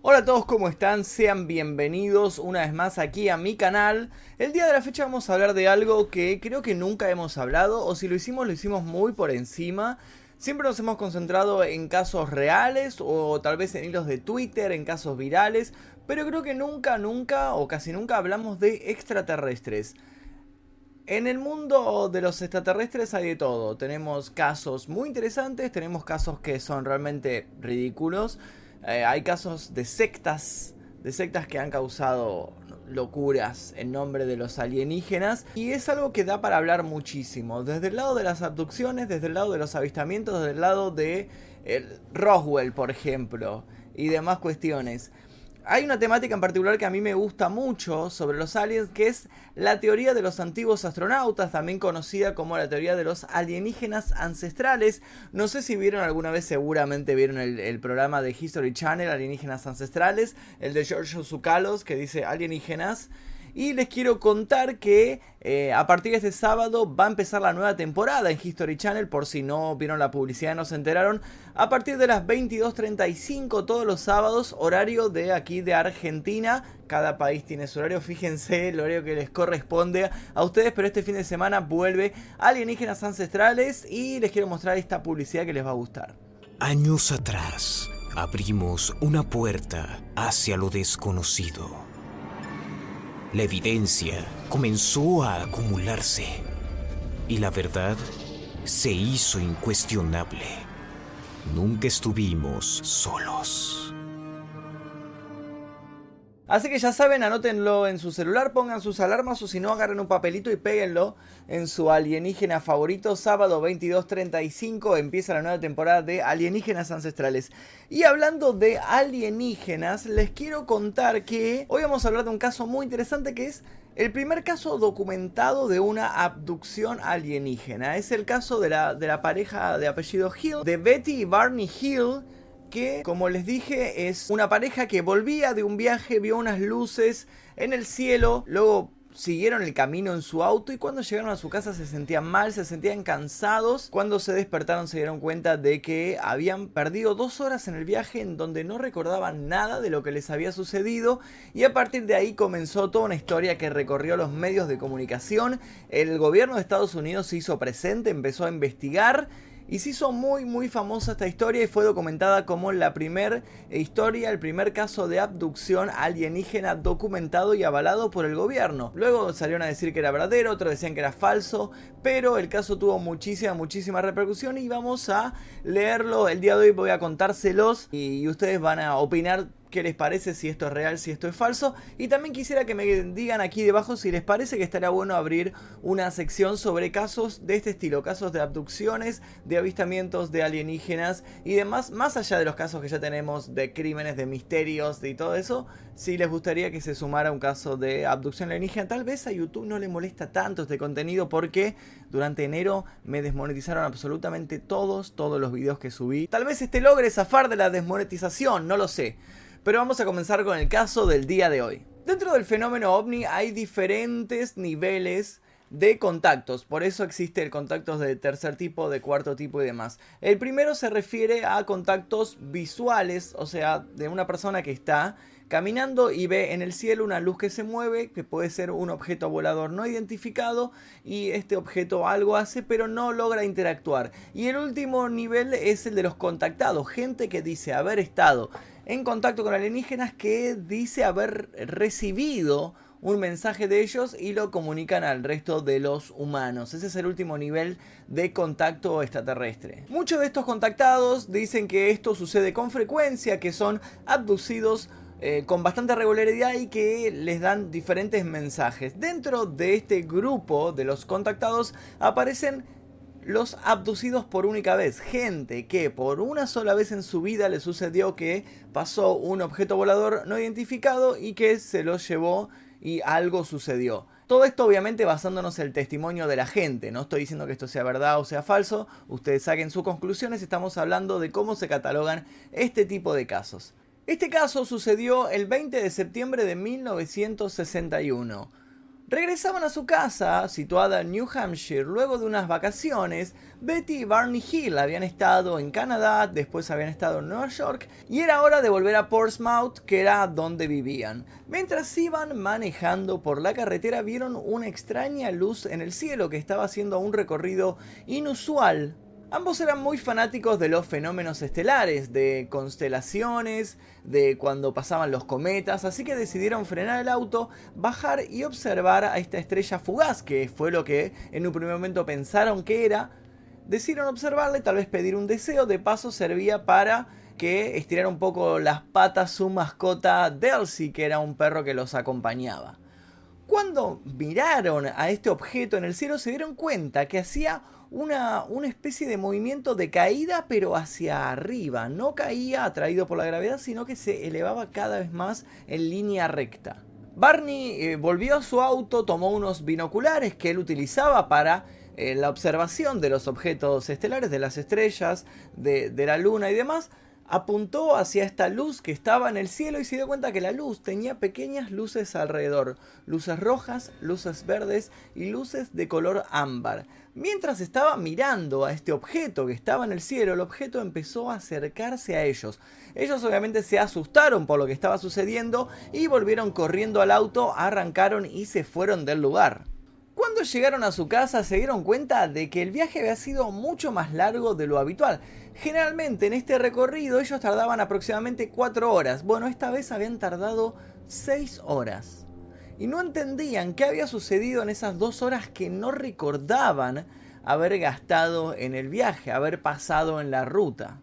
Hola a todos, ¿cómo están? Sean bienvenidos una vez más aquí a mi canal. El día de la fecha vamos a hablar de algo que creo que nunca hemos hablado, o si lo hicimos, lo hicimos muy por encima. Siempre nos hemos concentrado en casos reales o tal vez en hilos de Twitter, en casos virales, pero creo que nunca, nunca o casi nunca hablamos de extraterrestres. En el mundo de los extraterrestres hay de todo. Tenemos casos muy interesantes, tenemos casos que son realmente ridículos. Eh, hay casos de sectas, de sectas que han causado locuras en nombre de los alienígenas y es algo que da para hablar muchísimo desde el lado de las abducciones desde el lado de los avistamientos desde el lado de Roswell por ejemplo y demás cuestiones hay una temática en particular que a mí me gusta mucho sobre los aliens, que es la teoría de los antiguos astronautas, también conocida como la teoría de los alienígenas ancestrales. No sé si vieron alguna vez, seguramente vieron el, programa de History Channel, Alienígenas Ancestrales, el de George Zucalos, que dice alienígenas. Y les quiero contar que eh, a partir de este sábado va a empezar la nueva temporada en History Channel, por si no vieron la publicidad y no se enteraron. A partir de las 22.35 todos los sábados, horario de aquí de Argentina. Cada país tiene su horario, fíjense el horario que les corresponde a ustedes, pero este fin de semana vuelve Alienígenas Ancestrales y les quiero mostrar esta publicidad que les va a gustar. Años atrás, abrimos una puerta hacia lo desconocido la evidencia comenzó a acumularse y la verdad se hizo incuestionable. Nunca estuvimos solos. Así que ya saben, anótenlo en su celular, pongan sus alarmas o si no, agarren un papelito y péguenlo en su alienígena favorito. Sábado 22.35 empieza la nueva temporada de Alienígenas Ancestrales. Y hablando de alienígenas, les quiero contar que hoy vamos a hablar de un caso muy interesante que es el primer caso documentado de una abducción alienígena. Es el caso de la, de la pareja de apellido Hill, de Betty y Barney Hill que, como les dije, es una pareja que volvía de un viaje, vio unas luces en el cielo, luego siguieron el camino en su auto y cuando llegaron a su casa se sentían mal, se sentían cansados. Cuando se despertaron se dieron cuenta de que habían perdido dos horas en el viaje en donde no recordaban nada de lo que les había sucedido y a partir de ahí comenzó toda una historia que recorrió los medios de comunicación. El gobierno de Estados Unidos se hizo presente, empezó a investigar y se hizo muy muy famosa esta historia y fue documentada como la primera historia, el primer caso de abducción alienígena documentado y avalado por el gobierno. Luego salieron a decir que era verdadero, otros decían que era falso, pero el caso tuvo muchísima, muchísima repercusión y vamos a leerlo. El día de hoy voy a contárselos y ustedes van a opinar qué les parece, si esto es real, si esto es falso. Y también quisiera que me digan aquí debajo si les parece que estaría bueno abrir una sección sobre casos de este estilo, casos de abducciones, de avistamientos de alienígenas y demás, más allá de los casos que ya tenemos de crímenes, de misterios y todo eso, si les gustaría que se sumara un caso de abducción alienígena. Tal vez a YouTube no le molesta tanto este contenido porque durante enero me desmonetizaron absolutamente todos, todos los videos que subí. Tal vez este logre zafar de la desmonetización, no lo sé. Pero vamos a comenzar con el caso del día de hoy. Dentro del fenómeno ovni hay diferentes niveles de contactos, por eso existe el contactos de tercer tipo, de cuarto tipo y demás. El primero se refiere a contactos visuales, o sea, de una persona que está caminando y ve en el cielo una luz que se mueve, que puede ser un objeto volador no identificado y este objeto algo hace pero no logra interactuar. Y el último nivel es el de los contactados, gente que dice haber estado en contacto con alienígenas que dice haber recibido un mensaje de ellos y lo comunican al resto de los humanos. Ese es el último nivel de contacto extraterrestre. Muchos de estos contactados dicen que esto sucede con frecuencia, que son abducidos eh, con bastante regularidad y que les dan diferentes mensajes. Dentro de este grupo de los contactados aparecen los abducidos por única vez. Gente que por una sola vez en su vida le sucedió que pasó un objeto volador no identificado y que se lo llevó y algo sucedió. Todo esto obviamente basándonos en el testimonio de la gente, no estoy diciendo que esto sea verdad o sea falso, ustedes saquen sus conclusiones, estamos hablando de cómo se catalogan este tipo de casos. Este caso sucedió el 20 de septiembre de 1961. Regresaban a su casa, situada en New Hampshire, luego de unas vacaciones. Betty y Barney Hill habían estado en Canadá, después habían estado en Nueva York, y era hora de volver a Portsmouth, que era donde vivían. Mientras iban manejando por la carretera, vieron una extraña luz en el cielo que estaba haciendo un recorrido inusual Ambos eran muy fanáticos de los fenómenos estelares, de constelaciones, de cuando pasaban los cometas, así que decidieron frenar el auto, bajar y observar a esta estrella fugaz, que fue lo que en un primer momento pensaron que era. Decidieron observarla y tal vez pedir un deseo, de paso servía para que estirara un poco las patas su mascota Delcy, que era un perro que los acompañaba. Cuando miraron a este objeto en el cielo se dieron cuenta que hacía una, una especie de movimiento de caída pero hacia arriba. No caía atraído por la gravedad, sino que se elevaba cada vez más en línea recta. Barney eh, volvió a su auto, tomó unos binoculares que él utilizaba para eh, la observación de los objetos estelares, de las estrellas, de, de la luna y demás, apuntó hacia esta luz que estaba en el cielo y se dio cuenta que la luz tenía pequeñas luces alrededor, luces rojas, luces verdes y luces de color ámbar. Mientras estaba mirando a este objeto que estaba en el cielo, el objeto empezó a acercarse a ellos. Ellos obviamente se asustaron por lo que estaba sucediendo y volvieron corriendo al auto, arrancaron y se fueron del lugar. Cuando llegaron a su casa se dieron cuenta de que el viaje había sido mucho más largo de lo habitual. Generalmente en este recorrido ellos tardaban aproximadamente 4 horas. Bueno, esta vez habían tardado 6 horas. Y no entendían qué había sucedido en esas 2 horas que no recordaban haber gastado en el viaje, haber pasado en la ruta.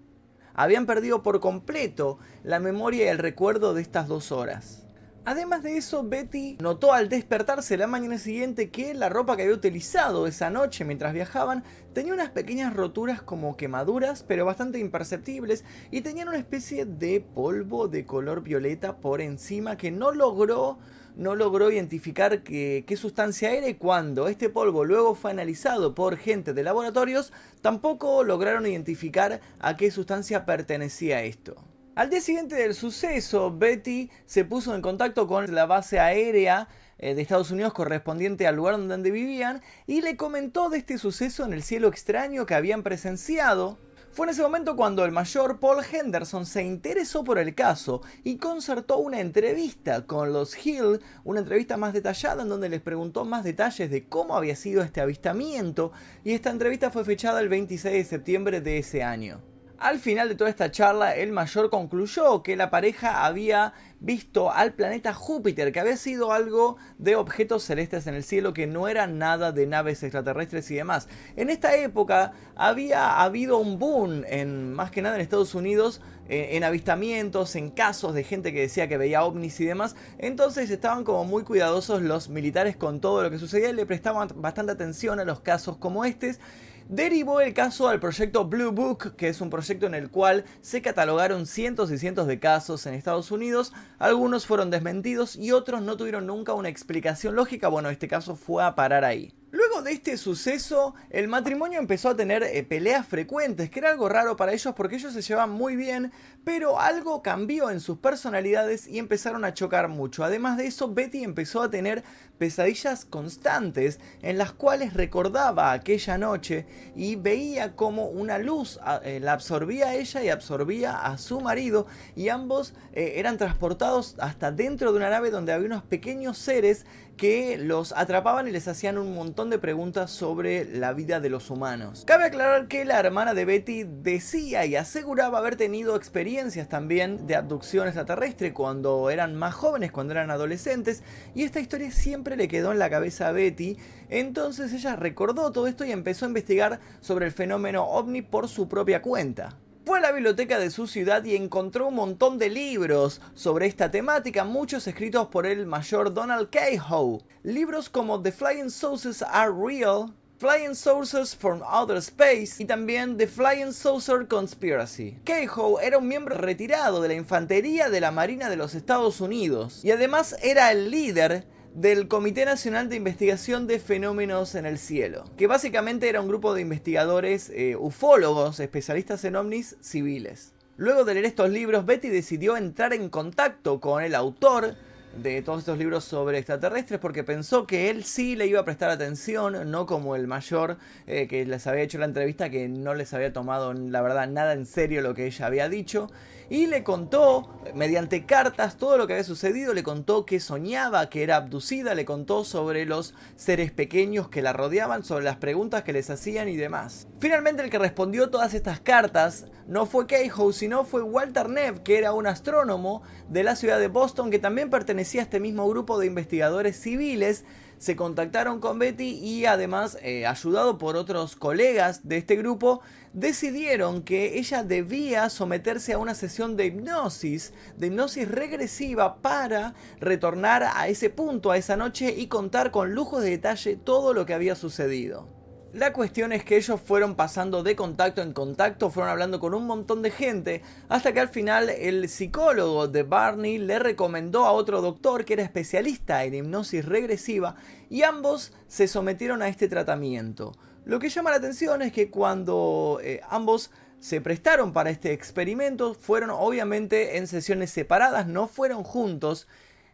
Habían perdido por completo la memoria y el recuerdo de estas 2 horas. Además de eso, Betty notó al despertarse la mañana siguiente que la ropa que había utilizado esa noche mientras viajaban tenía unas pequeñas roturas como quemaduras, pero bastante imperceptibles, y tenían una especie de polvo de color violeta por encima que no logró no logró identificar qué sustancia era y cuando este polvo luego fue analizado por gente de laboratorios, tampoco lograron identificar a qué sustancia pertenecía esto. Al día siguiente del suceso, Betty se puso en contacto con la base aérea eh, de Estados Unidos correspondiente al lugar donde vivían y le comentó de este suceso en el cielo extraño que habían presenciado. Fue en ese momento cuando el mayor Paul Henderson se interesó por el caso y concertó una entrevista con los Hill, una entrevista más detallada en donde les preguntó más detalles de cómo había sido este avistamiento y esta entrevista fue fechada el 26 de septiembre de ese año. Al final de toda esta charla, el mayor concluyó que la pareja había visto al planeta Júpiter, que había sido algo de objetos celestes en el cielo, que no era nada de naves extraterrestres y demás. En esta época había habido un boom, en, más que nada en Estados Unidos, eh, en avistamientos, en casos de gente que decía que veía ovnis y demás. Entonces estaban como muy cuidadosos los militares con todo lo que sucedía y le prestaban bastante atención a los casos como estos derivó el caso al proyecto Blue Book, que es un proyecto en el cual se catalogaron cientos y cientos de casos en Estados Unidos. Algunos fueron desmentidos y otros no tuvieron nunca una explicación lógica. Bueno, este caso fue a parar ahí. Luego de este suceso, el matrimonio empezó a tener eh, peleas frecuentes, que era algo raro para ellos porque ellos se llevaban muy bien, pero algo cambió en sus personalidades y empezaron a chocar mucho. Además de eso, Betty empezó a tener pesadillas constantes en las cuales recordaba aquella noche y veía como una luz eh, la absorbía a ella y absorbía a su marido y ambos eh, eran transportados hasta dentro de una nave donde había unos pequeños seres que los atrapaban y les hacían un montón de preguntas sobre la vida de los humanos. Cabe aclarar que la hermana de Betty decía y aseguraba haber tenido experiencias también de abducción extraterrestre cuando eran más jóvenes, cuando eran adolescentes, y esta historia siempre le quedó en la cabeza a Betty, entonces ella recordó todo esto y empezó a investigar sobre el fenómeno ovni por su propia cuenta. Fue a la biblioteca de su ciudad y encontró un montón de libros sobre esta temática, muchos escritos por el mayor Donald Cahoe. Libros como The Flying Saucers Are Real, Flying Saucers from Outer Space y también The Flying Saucer Conspiracy. Cahoe era un miembro retirado de la infantería de la Marina de los Estados Unidos y además era el líder del Comité Nacional de Investigación de Fenómenos en el Cielo, que básicamente era un grupo de investigadores eh, ufólogos, especialistas en ovnis civiles. Luego de leer estos libros, Betty decidió entrar en contacto con el autor de todos estos libros sobre extraterrestres porque pensó que él sí le iba a prestar atención, no como el mayor eh, que les había hecho la entrevista que no les había tomado la verdad nada en serio lo que ella había dicho y le contó mediante cartas todo lo que había sucedido, le contó que soñaba que era abducida, le contó sobre los seres pequeños que la rodeaban, sobre las preguntas que les hacían y demás. Finalmente el que respondió todas estas cartas no fue Keijo, sino fue Walter Neff, que era un astrónomo de la ciudad de Boston que también pertenecía a este mismo grupo de investigadores civiles se contactaron con Betty y además, eh, ayudado por otros colegas de este grupo, decidieron que ella debía someterse a una sesión de hipnosis, de hipnosis regresiva para retornar a ese punto, a esa noche y contar con lujo de detalle todo lo que había sucedido. La cuestión es que ellos fueron pasando de contacto en contacto, fueron hablando con un montón de gente, hasta que al final el psicólogo de Barney le recomendó a otro doctor que era especialista en hipnosis regresiva y ambos se sometieron a este tratamiento. Lo que llama la atención es que cuando eh, ambos se prestaron para este experimento, fueron obviamente en sesiones separadas, no fueron juntos,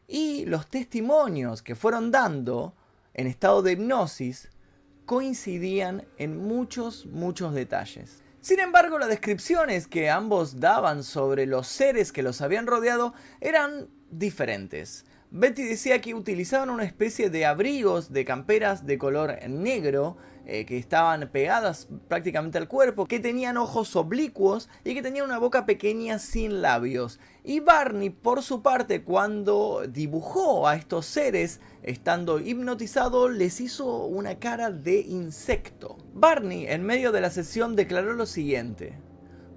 y los testimonios que fueron dando en estado de hipnosis coincidían en muchos, muchos detalles. Sin embargo, las descripciones que ambos daban sobre los seres que los habían rodeado eran diferentes. Betty decía que utilizaban una especie de abrigos de camperas de color negro eh, que estaban pegadas prácticamente al cuerpo, que tenían ojos oblicuos y que tenían una boca pequeña sin labios. Y Barney, por su parte, cuando dibujó a estos seres, estando hipnotizado, les hizo una cara de insecto. Barney, en medio de la sesión, declaró lo siguiente.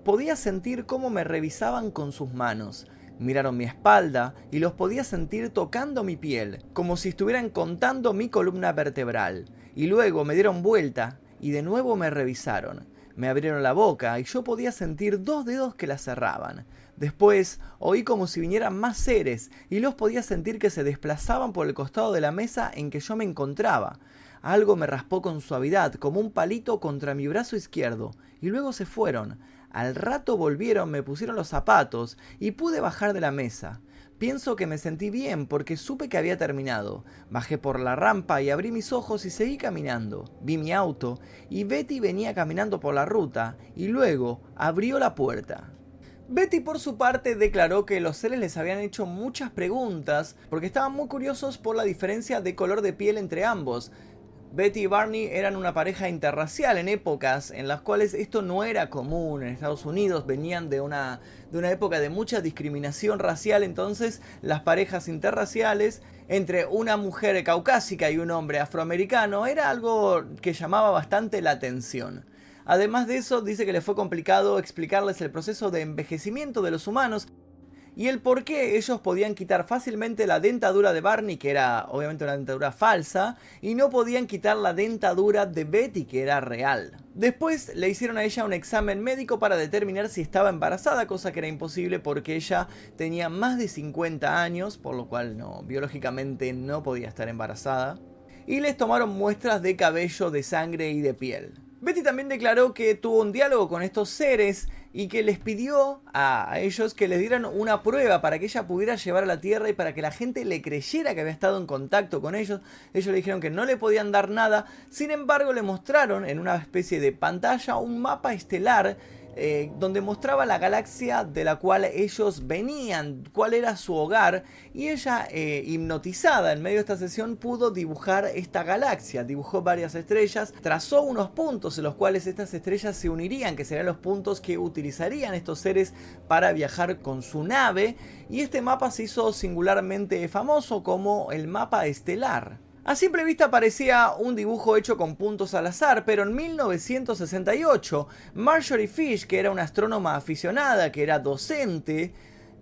Podía sentir cómo me revisaban con sus manos. Miraron mi espalda y los podía sentir tocando mi piel, como si estuvieran contando mi columna vertebral y luego me dieron vuelta y de nuevo me revisaron. Me abrieron la boca y yo podía sentir dos dedos que la cerraban. Después oí como si vinieran más seres y los podía sentir que se desplazaban por el costado de la mesa en que yo me encontraba. Algo me raspó con suavidad, como un palito contra mi brazo izquierdo, y luego se fueron. Al rato volvieron, me pusieron los zapatos y pude bajar de la mesa. Pienso que me sentí bien porque supe que había terminado. Bajé por la rampa y abrí mis ojos y seguí caminando. Vi mi auto y Betty venía caminando por la ruta y luego abrió la puerta. Betty por su parte declaró que los seres les habían hecho muchas preguntas porque estaban muy curiosos por la diferencia de color de piel entre ambos, Betty y Barney eran una pareja interracial en épocas en las cuales esto no era común en Estados Unidos, venían de una, de una época de mucha discriminación racial, entonces las parejas interraciales entre una mujer caucásica y un hombre afroamericano era algo que llamaba bastante la atención. Además de eso, dice que le fue complicado explicarles el proceso de envejecimiento de los humanos, y el por qué ellos podían quitar fácilmente la dentadura de Barney, que era obviamente una dentadura falsa, y no podían quitar la dentadura de Betty, que era real. Después le hicieron a ella un examen médico para determinar si estaba embarazada, cosa que era imposible porque ella tenía más de 50 años, por lo cual no, biológicamente no podía estar embarazada. Y les tomaron muestras de cabello, de sangre y de piel. Betty también declaró que tuvo un diálogo con estos seres y que les pidió a ellos que les dieran una prueba para que ella pudiera llevar a la Tierra y para que la gente le creyera que había estado en contacto con ellos. Ellos le dijeron que no le podían dar nada, sin embargo le mostraron en una especie de pantalla un mapa estelar eh, donde mostraba la galaxia de la cual ellos venían, cuál era su hogar, y ella, eh, hipnotizada en medio de esta sesión, pudo dibujar esta galaxia, dibujó varias estrellas, trazó unos puntos en los cuales estas estrellas se unirían, que serían los puntos que utilizarían estos seres para viajar con su nave, y este mapa se hizo singularmente famoso como el mapa estelar. A simple vista parecía un dibujo hecho con puntos al azar, pero en 1968 Marjorie Fish, que era una astrónoma aficionada, que era docente,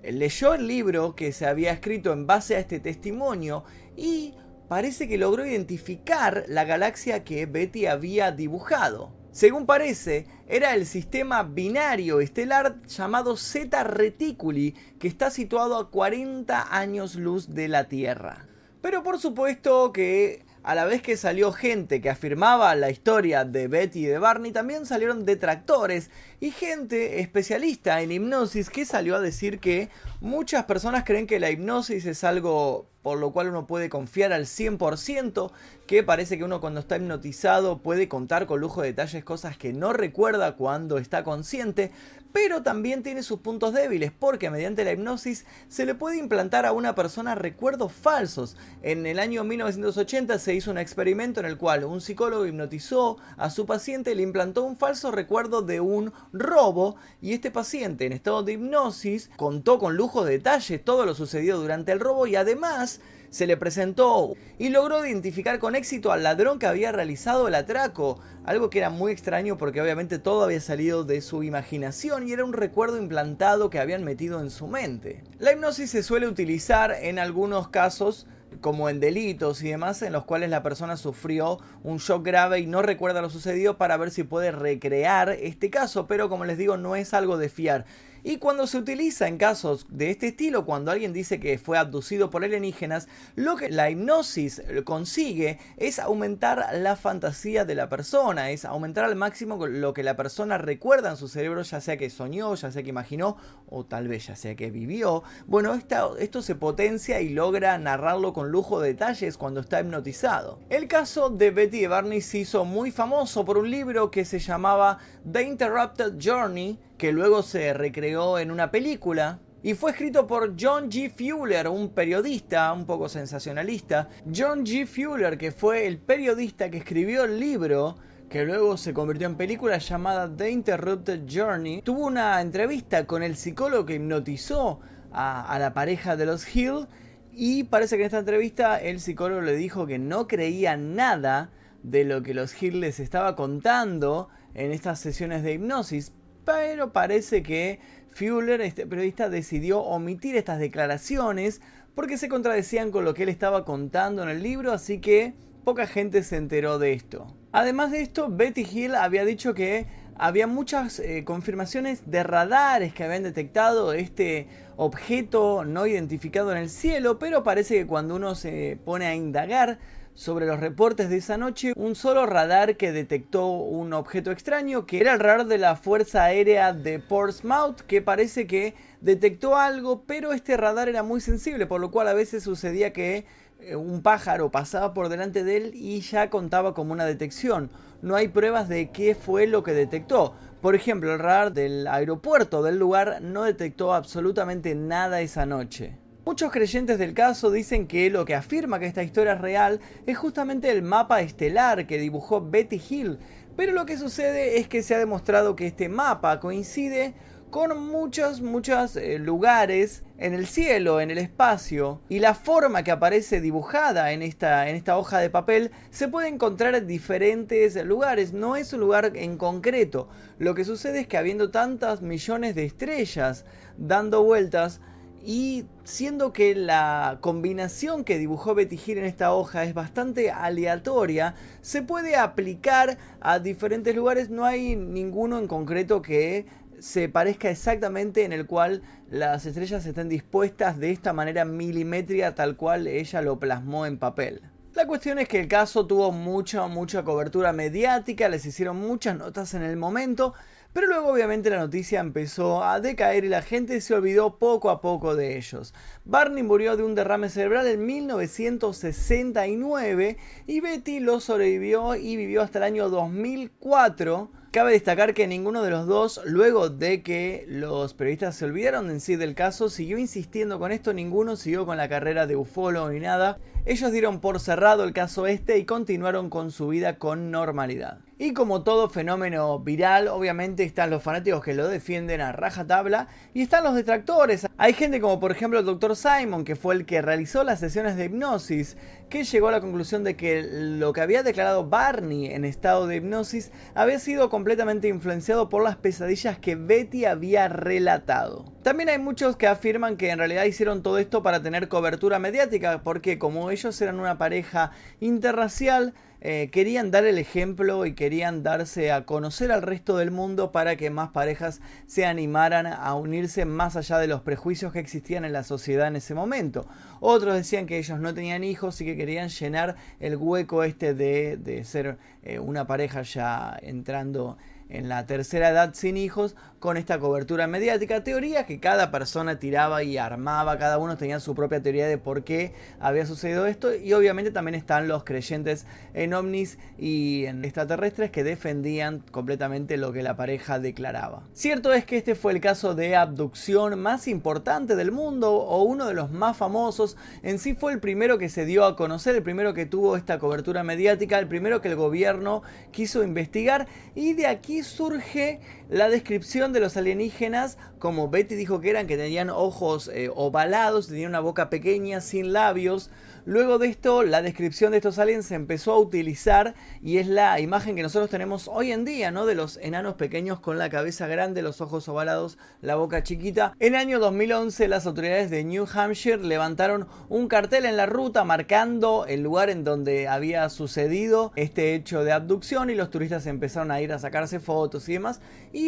leyó el libro que se había escrito en base a este testimonio y parece que logró identificar la galaxia que Betty había dibujado. Según parece, era el sistema binario estelar llamado Zeta Reticuli, que está situado a 40 años luz de la Tierra. Pero por supuesto que a la vez que salió gente que afirmaba la historia de Betty y de Barney, también salieron detractores y gente especialista en hipnosis que salió a decir que muchas personas creen que la hipnosis es algo por lo cual uno puede confiar al 100%, que parece que uno cuando está hipnotizado puede contar con lujo de detalles cosas que no recuerda cuando está consciente, pero también tiene sus puntos débiles porque mediante la hipnosis se le puede implantar a una persona recuerdos falsos. En el año 1980 se hizo un experimento en el cual un psicólogo hipnotizó a su paciente y le implantó un falso recuerdo de un robo y este paciente en estado de hipnosis contó con lujo de detalles todo lo sucedido durante el robo y además se le presentó y logró identificar con éxito al ladrón que había realizado el atraco, algo que era muy extraño porque obviamente todo había salido de su imaginación y era un recuerdo implantado que habían metido en su mente. La hipnosis se suele utilizar en algunos casos como en delitos y demás en los cuales la persona sufrió un shock grave y no recuerda lo sucedido para ver si puede recrear este caso, pero como les digo no es algo de fiar. Y cuando se utiliza en casos de este estilo, cuando alguien dice que fue abducido por alienígenas, lo que la hipnosis consigue es aumentar la fantasía de la persona, es aumentar al máximo lo que la persona recuerda en su cerebro, ya sea que soñó, ya sea que imaginó o tal vez ya sea que vivió. Bueno, esto se potencia y logra narrarlo con lujo de detalles cuando está hipnotizado. El caso de Betty Barney se hizo muy famoso por un libro que se llamaba The Interrupted Journey, que luego se recreó en una película. Y fue escrito por John G. Fuller, un periodista un poco sensacionalista. John G. Fuller, que fue el periodista que escribió el libro, que luego se convirtió en película llamada The Interrupted Journey, tuvo una entrevista con el psicólogo que hipnotizó a, la pareja de los Hill. Y parece que en esta entrevista el psicólogo le dijo que no creía nada de lo que los Hill les estaba contando en estas sesiones de hipnosis, pero parece que Fuller, este periodista, decidió omitir estas declaraciones porque se contradecían con lo que él estaba contando en el libro, así que poca gente se enteró de esto. Además de esto, Betty Hill había dicho que había muchas eh, confirmaciones de radares que habían detectado este objeto no identificado en el cielo, pero parece que cuando uno se pone a indagar sobre los reportes de esa noche un solo radar que detectó un objeto extraño, que era el radar de la Fuerza Aérea de Portsmouth, que parece que detectó algo, pero este radar era muy sensible, por lo cual a veces sucedía que eh, un pájaro pasaba por delante de él y ya contaba como una detección. No hay pruebas de qué fue lo que detectó. Por ejemplo, el radar del aeropuerto del lugar no detectó absolutamente nada esa noche. Muchos creyentes del caso dicen que lo que afirma que esta historia es real es justamente el mapa estelar que dibujó Betty Hill, pero lo que sucede es que se ha demostrado que este mapa coincide con muchos, muchos eh, lugares en el cielo, en el espacio, y la forma que aparece dibujada en esta, en esta hoja de papel se puede encontrar en diferentes lugares, no es un lugar en concreto. Lo que sucede es que habiendo tantas millones de estrellas dando vueltas, y siendo que la combinación que dibujó Betty en esta hoja es bastante aleatoria, se puede aplicar a diferentes lugares. No hay ninguno en concreto que se parezca exactamente en el cual las estrellas estén dispuestas de esta manera milimétrica tal cual ella lo plasmó en papel. La cuestión es que el caso tuvo mucha, mucha cobertura mediática, les hicieron muchas notas en el momento, pero luego obviamente la noticia empezó a decaer y la gente se olvidó poco a poco de ellos. Barney murió de un derrame cerebral en 1969 y Betty lo sobrevivió y vivió hasta el año 2004 Cabe destacar que ninguno de los dos, luego de que los periodistas se olvidaron en sí del caso, siguió insistiendo con esto, ninguno siguió con la carrera de ufólogo ni nada. Ellos dieron por cerrado el caso este y continuaron con su vida con normalidad. Y como todo fenómeno viral, obviamente están los fanáticos que lo defienden a rajatabla y están los detractores. Hay gente como por ejemplo el Dr. Simon, que fue el que realizó las sesiones de hipnosis, que llegó a la conclusión de que lo que había declarado Barney en estado de hipnosis había sido completamente influenciado por las pesadillas que Betty había relatado. También hay muchos que afirman que en realidad hicieron todo esto para tener cobertura mediática, porque como ellos eran una pareja interracial, eh, querían dar el ejemplo y querían darse a conocer al resto del mundo para que más parejas se animaran a unirse más allá de los prejuicios que existían en la sociedad en ese momento. Otros decían que ellos no tenían hijos y que querían llenar el hueco este de, de ser eh, una pareja ya entrando en la tercera edad sin hijos con esta cobertura mediática. Teoría que cada persona tiraba y armaba, cada uno tenía su propia teoría de por qué había sucedido esto y obviamente también están los creyentes en ovnis y en extraterrestres que defendían completamente lo que la pareja declaraba. Cierto es que este fue el caso de abducción más importante del mundo o uno de los más famosos. En sí fue el primero que se dio a conocer, el primero que tuvo esta cobertura mediática, el primero que el gobierno quiso investigar y de aquí surge la descripción de los alienígenas, como Betty dijo que eran, que tenían ojos eh, ovalados, tenían una boca pequeña, sin labios. Luego de esto, la descripción de estos aliens se empezó a utilizar y es la imagen que nosotros tenemos hoy en día, ¿no? De los enanos pequeños con la cabeza grande, los ojos ovalados, la boca chiquita. En el año 2011, las autoridades de New Hampshire levantaron un cartel en la ruta marcando el lugar en donde había sucedido este hecho de abducción y los turistas empezaron a ir a sacarse fotos y demás.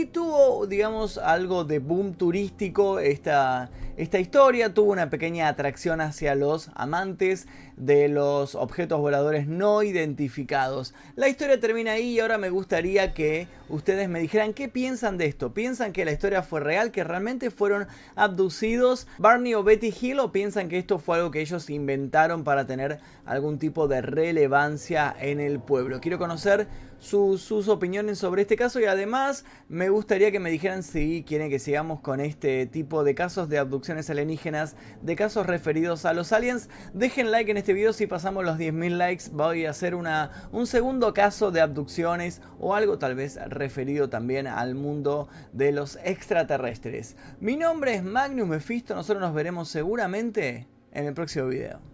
Tuvo, digamos, algo de boom turístico esta, esta historia. Tuvo una pequeña atracción hacia los amantes de los objetos voladores no identificados. La historia termina ahí y ahora me gustaría que ustedes me dijeran qué piensan de esto. ¿Piensan que la historia fue real, que realmente fueron abducidos Barney o Betty Hill o piensan que esto fue algo que ellos inventaron para tener algún tipo de relevancia en el pueblo? Quiero conocer sus, opiniones sobre este caso y además me gustaría que me dijeran si quieren que sigamos con este tipo de casos de abducciones alienígenas, de casos referidos a los aliens. Dejen like en este video si pasamos los 10.000 likes. Voy a hacer una, un segundo caso de abducciones o algo tal vez referido también al mundo de los extraterrestres. Mi nombre es Magnus Mephisto, nosotros nos veremos seguramente en el próximo video.